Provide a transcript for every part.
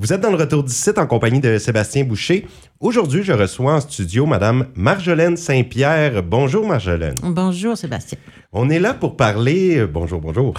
Vous êtes dans le retour site en compagnie de Sébastien Boucher. Aujourd'hui, je reçois en studio Madame Marjolaine Saint-Pierre. Bonjour Marjolaine. Bonjour Sébastien. On est là pour parler, euh, bonjour, bonjour,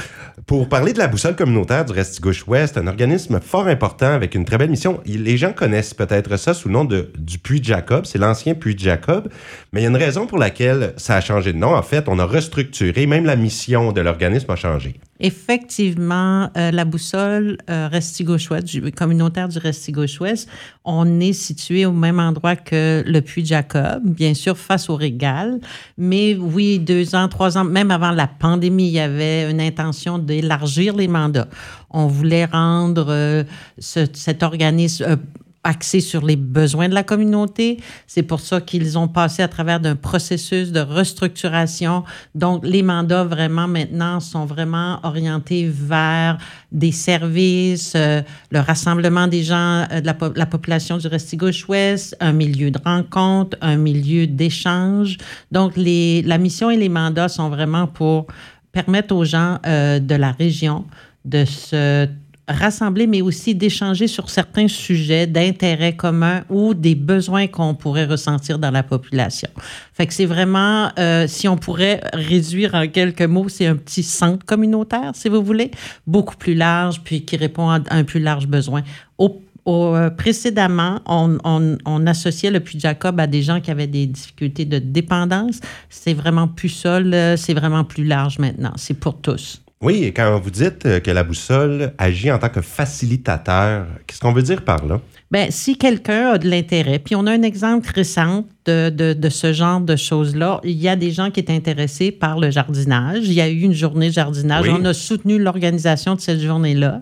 pour parler de la boussole communautaire du Restigouche-Ouest, un organisme fort important avec une très belle mission. Les gens connaissent peut-être ça sous le nom de, du Puy de Jacob, c'est l'ancien Puy de Jacob, mais il y a une raison pour laquelle ça a changé de nom. En fait, on a restructuré, même la mission de l'organisme a changé. Effectivement, euh, la boussole euh, Restigouche-Ouest, communautaire du Restigouche-Ouest, on est situé au même endroit que le Puy de Jacob, bien sûr face au Régal, mais oui, deux ans, trois ans, avant la pandémie, il y avait une intention d'élargir les mandats. On voulait rendre euh, ce, cet organisme euh, axé sur les besoins de la communauté. C'est pour ça qu'ils ont passé à travers d'un processus de restructuration. Donc, les mandats vraiment maintenant sont vraiment orientés vers des services, euh, le rassemblement des gens, euh, de la, la, population du Restigouche-Ouest, un milieu de rencontre, un milieu d'échange. Donc, les, la mission et les mandats sont vraiment pour permettre aux gens euh, de la région de se rassembler, mais aussi d'échanger sur certains sujets d'intérêt commun ou des besoins qu'on pourrait ressentir dans la population. Fait que c'est vraiment, euh, si on pourrait réduire en quelques mots, c'est un petit centre communautaire, si vous voulez, beaucoup plus large, puis qui répond à un plus large besoin. Au euh, précédemment, on, associait le Puy Jacob à des gens qui avaient des difficultés de dépendance. C'est vraiment plus ça, c'est vraiment plus large maintenant. C'est pour tous. Oui, quand vous dites euh, que la boussole agit en tant que facilitateur, qu'est-ce qu'on veut dire par là? Bien, si quelqu'un a de l'intérêt, puis on a un exemple récent de, de, de ce genre de choses-là, il y a des gens qui étaient intéressés par le jardinage. Il y a eu une journée de jardinage. Oui. On a soutenu l'organisation de cette journée-là.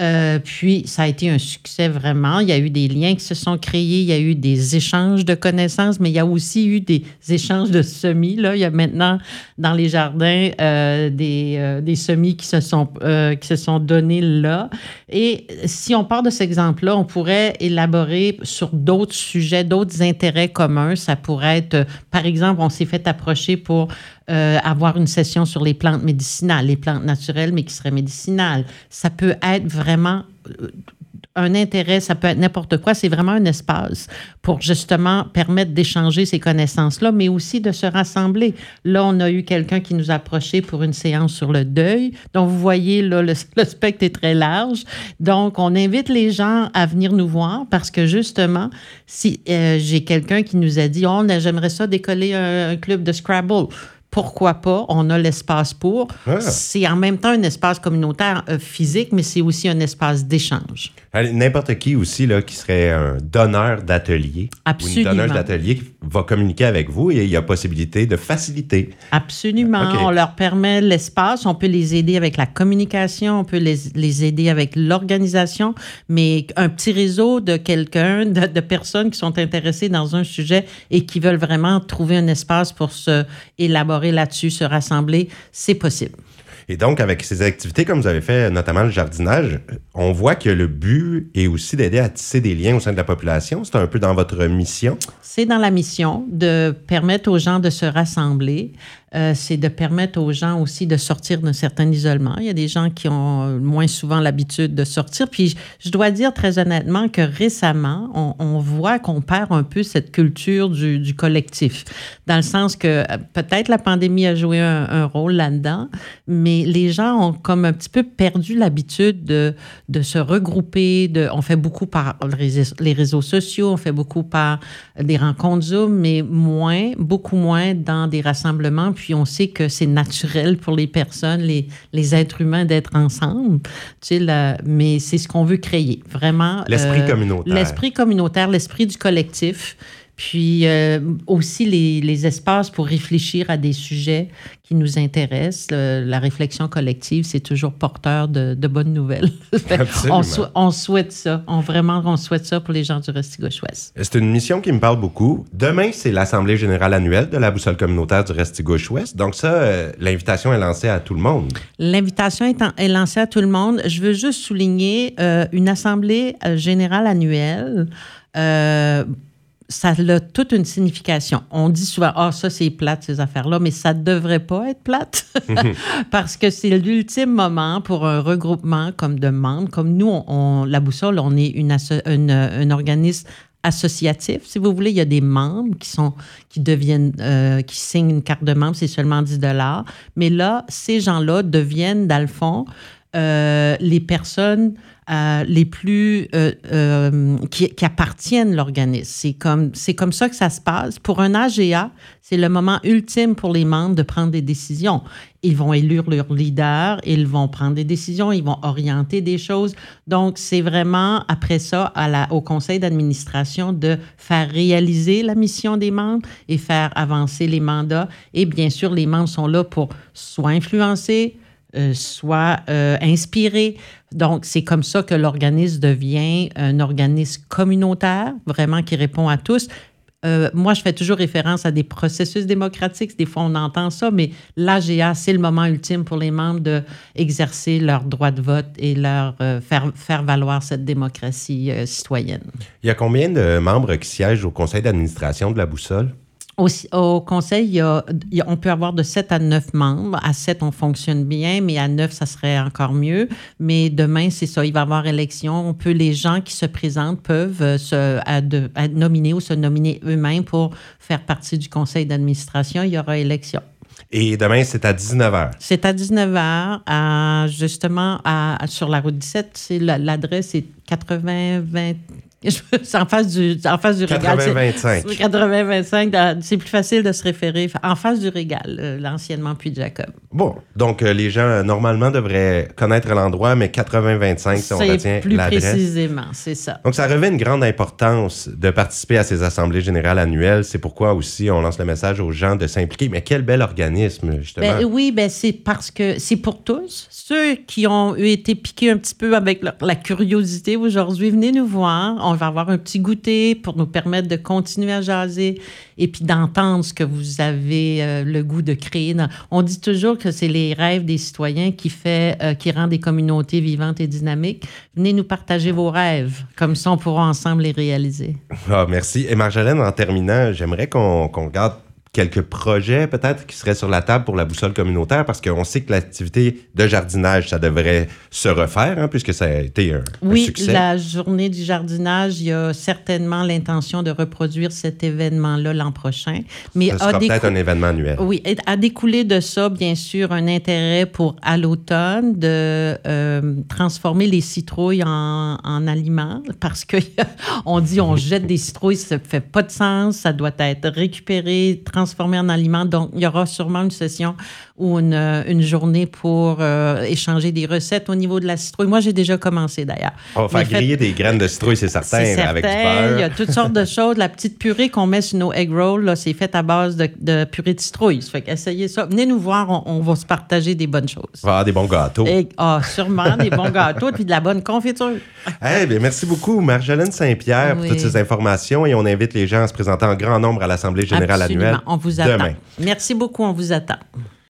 Euh, puis, ça a été un succès vraiment. Il y a eu des liens qui se sont créés, il y a eu des échanges de connaissances, mais il y a aussi eu des échanges de semis. Là. Il y a maintenant dans les jardins euh, des, euh, des semis qui se, sont, qui se sont donnés là. Et si on part de cet exemple-là, on pourrait élaborer sur d'autres sujets, d'autres intérêts communs. Ça pourrait être, par exemple, on s'est fait approcher pour euh, avoir une session sur les plantes médicinales, les plantes naturelles, mais qui seraient médicinales. Ça peut être vraiment euh, un intérêt, ça peut être n'importe quoi. C'est vraiment un espace pour justement permettre d'échanger ces connaissances-là, mais aussi de se rassembler. Là, on a eu quelqu'un qui nous a approché pour une séance sur le deuil. Donc, vous voyez, là, le, le spectre est très large. Donc, on invite les gens à venir nous voir parce que justement, si euh, j'ai quelqu'un qui nous a dit, oh, j'aimerais ça décoller un, un club de Scrabble pourquoi pas? On a l'espace pour. Ah. C'est en même temps un espace communautaire euh, physique, mais c'est aussi un espace d'échange. N'importe qui aussi là, qui serait un donneur d'atelier ou une donneuse d'atelier va communiquer avec vous et il y a possibilité de faciliter. Absolument. Okay. On leur permet l'espace, on peut les aider avec la communication, on peut les, les aider avec l'organisation, mais un petit réseau de quelqu'un, de, de, personnes qui sont intéressées dans un sujet et qui veulent vraiment trouver un espace pour se élaborer là-dessus, se rassembler, c'est possible. Et donc, avec ces activités, comme vous avez fait, notamment le jardinage, on voit que le but est aussi d'aider à tisser des liens au sein de la population. C'est un peu dans votre mission. C'est dans la mission de permettre aux gens de se rassembler, euh, c'est de permettre aux gens aussi de sortir d'un certain isolement. Il y a des gens qui ont moins souvent l'habitude de sortir. Puis je dois dire très honnêtement que récemment, on, voit qu'on perd un peu cette culture du, collectif, dans le sens que euh, peut-être la pandémie a joué un rôle là-dedans, mais les gens ont comme un petit peu perdu l'habitude de, de se regrouper. De, on fait beaucoup par les réseaux sociaux, on fait beaucoup par des rencontres Zoom, mais moins, beaucoup moins dans des rassemblements puis on sait que c'est naturel pour les personnes, les, les êtres humains d'être ensemble. Tu sais, la, mais c'est ce qu'on veut créer, vraiment. L'esprit euh, communautaire. L'esprit communautaire, l'esprit du collectif. Puis euh, aussi les, les, espaces pour réfléchir à des sujets qui nous intéressent. Le, la réflexion collective, c'est toujours porteur de, de bonnes nouvelles. on, sou on, souhaite ça. On, vraiment, on souhaite ça pour les gens du Restigouche-Ouest. C'est une mission qui me parle beaucoup. Demain, c'est l'Assemblée générale annuelle de la boussole communautaire du Restigouche-Ouest. Donc ça, euh, l'invitation est lancée à tout le monde. L'invitation est, est, lancée à tout le monde. Je veux juste souligner euh, une Assemblée générale annuelle. Ça a toute une signification. On dit souvent, ah, ça c'est plate, ces affaires-là, mais ça ne devrait pas être plate parce que c'est l'ultime moment pour un regroupement comme de membres. Comme nous, on, la boussole, on est une, une, un organisme associatif, si vous voulez. Il y a des membres qui sont qui deviennent euh, qui signent une carte de membre, c'est seulement 10 dollars. Mais là, ces gens-là deviennent, dans le fond, euh, les personnes euh, les plus euh, qui, qui, appartiennent l'organisme. C'est comme, c'est comme ça que ça se passe. Pour un AGA, c'est le moment ultime pour les membres de prendre des décisions. Ils vont élire leur leader, ils vont prendre des décisions, ils vont orienter des choses. Donc, c'est vraiment après ça au conseil d'administration de faire réaliser la mission des membres et faire avancer les mandats. Et bien sûr, les membres sont là pour soit influencer, euh, soit euh, inspiré. Donc, c'est comme ça que l'organisme devient un organisme communautaire, vraiment qui répond à tous. Euh, moi, je fais toujours référence à des processus démocratiques. Des fois, on entend ça, mais l'AGA, c'est le moment ultime pour les membres d'exercer leur droit de vote et leur faire, faire valoir cette démocratie citoyenne. Il y a combien de membres qui siègent au conseil d'administration de la Boussole? Au, conseil, on peut avoir de 7 à 9 membres. À 7, on fonctionne bien, mais à 9, ça serait encore mieux. Mais demain, c'est ça, il va y avoir élection. On peut, les gens qui se présentent peuvent euh, se nominer ou se nominer eux-mêmes pour faire partie du conseil d'administration. Il y aura élection. Et demain, c'est à 19h. C'est à 19h, justement, à, sur la route 17. L'adresse est 80 20 c'est en face du, en face du 80-25. 80-25. C'est plus facile de se référer en face du régal, euh, l'anciennement Puy Jacob. Bon, donc euh, les gens, normalement, devraient connaître l'endroit, mais 80-25, si on retient plus précisément, c'est ça. Donc, ça revêt une grande importance de participer à ces assemblées générales annuelles. C'est pourquoi aussi on lance le message aux gens de s'impliquer. Mais quel bel organisme, justement. Ben, oui, ben, c'est parce que c'est pour tous. Ceux qui ont été piqués un petit peu avec la curiosité aujourd'hui, venez nous voir on va avoir un petit goûter pour nous permettre de continuer à jaser et puis d'entendre ce que vous avez euh, le goût de créer. on dit toujours que c'est les rêves des citoyens qui fait, euh, qui rend des communautés vivantes et dynamiques. Venez nous partager vos rêves, comme ça on pourra ensemble les réaliser. Ah, merci. Et Marjolaine, en terminant, j'aimerais qu'on qu garde quelques projets peut-être qui seraient sur la table pour la boussole communautaire parce qu'on sait que l'activité de jardinage, ça devrait se refaire hein, puisque ça a été un, succès. Oui, la journée du jardinage, il y a certainement l'intention de reproduire cet événement-là l'an prochain. Mais ça sera peut-être un événement annuel. Oui, et a découlé de ça, bien sûr, un intérêt pour à l'automne de euh, transformer les citrouilles en, en aliments parce qu'on dit on jette des citrouilles, ça ne fait pas de sens, ça doit être récupéré, transformer en aliment. Donc, il y aura sûrement une session ou une, une journée pour euh, échanger des recettes au niveau de la citrouille. Moi, j'ai déjà commencé d'ailleurs. On va faire griller des graines de citrouille, c'est certain, avec du beurre. Il y a toutes sortes de choses. La petite purée qu'on met sur nos egg rolls, c'est fait à base de, de, purée de citrouille. Ça fait qu'essayez ça. Venez nous voir, on, va se partager des bonnes choses. Avoir des bons gâteaux. ah, sûrement, des bons gâteaux et puis de la bonne confiture. Eh bien, merci beaucoup, Marjolaine Saint-Pierre, pour toutes ces informations. Et on invite les gens à se présenter en grand nombre à l'Assemblée générale Absolument. annuelle. On vous attend. Merci beaucoup, on vous attend.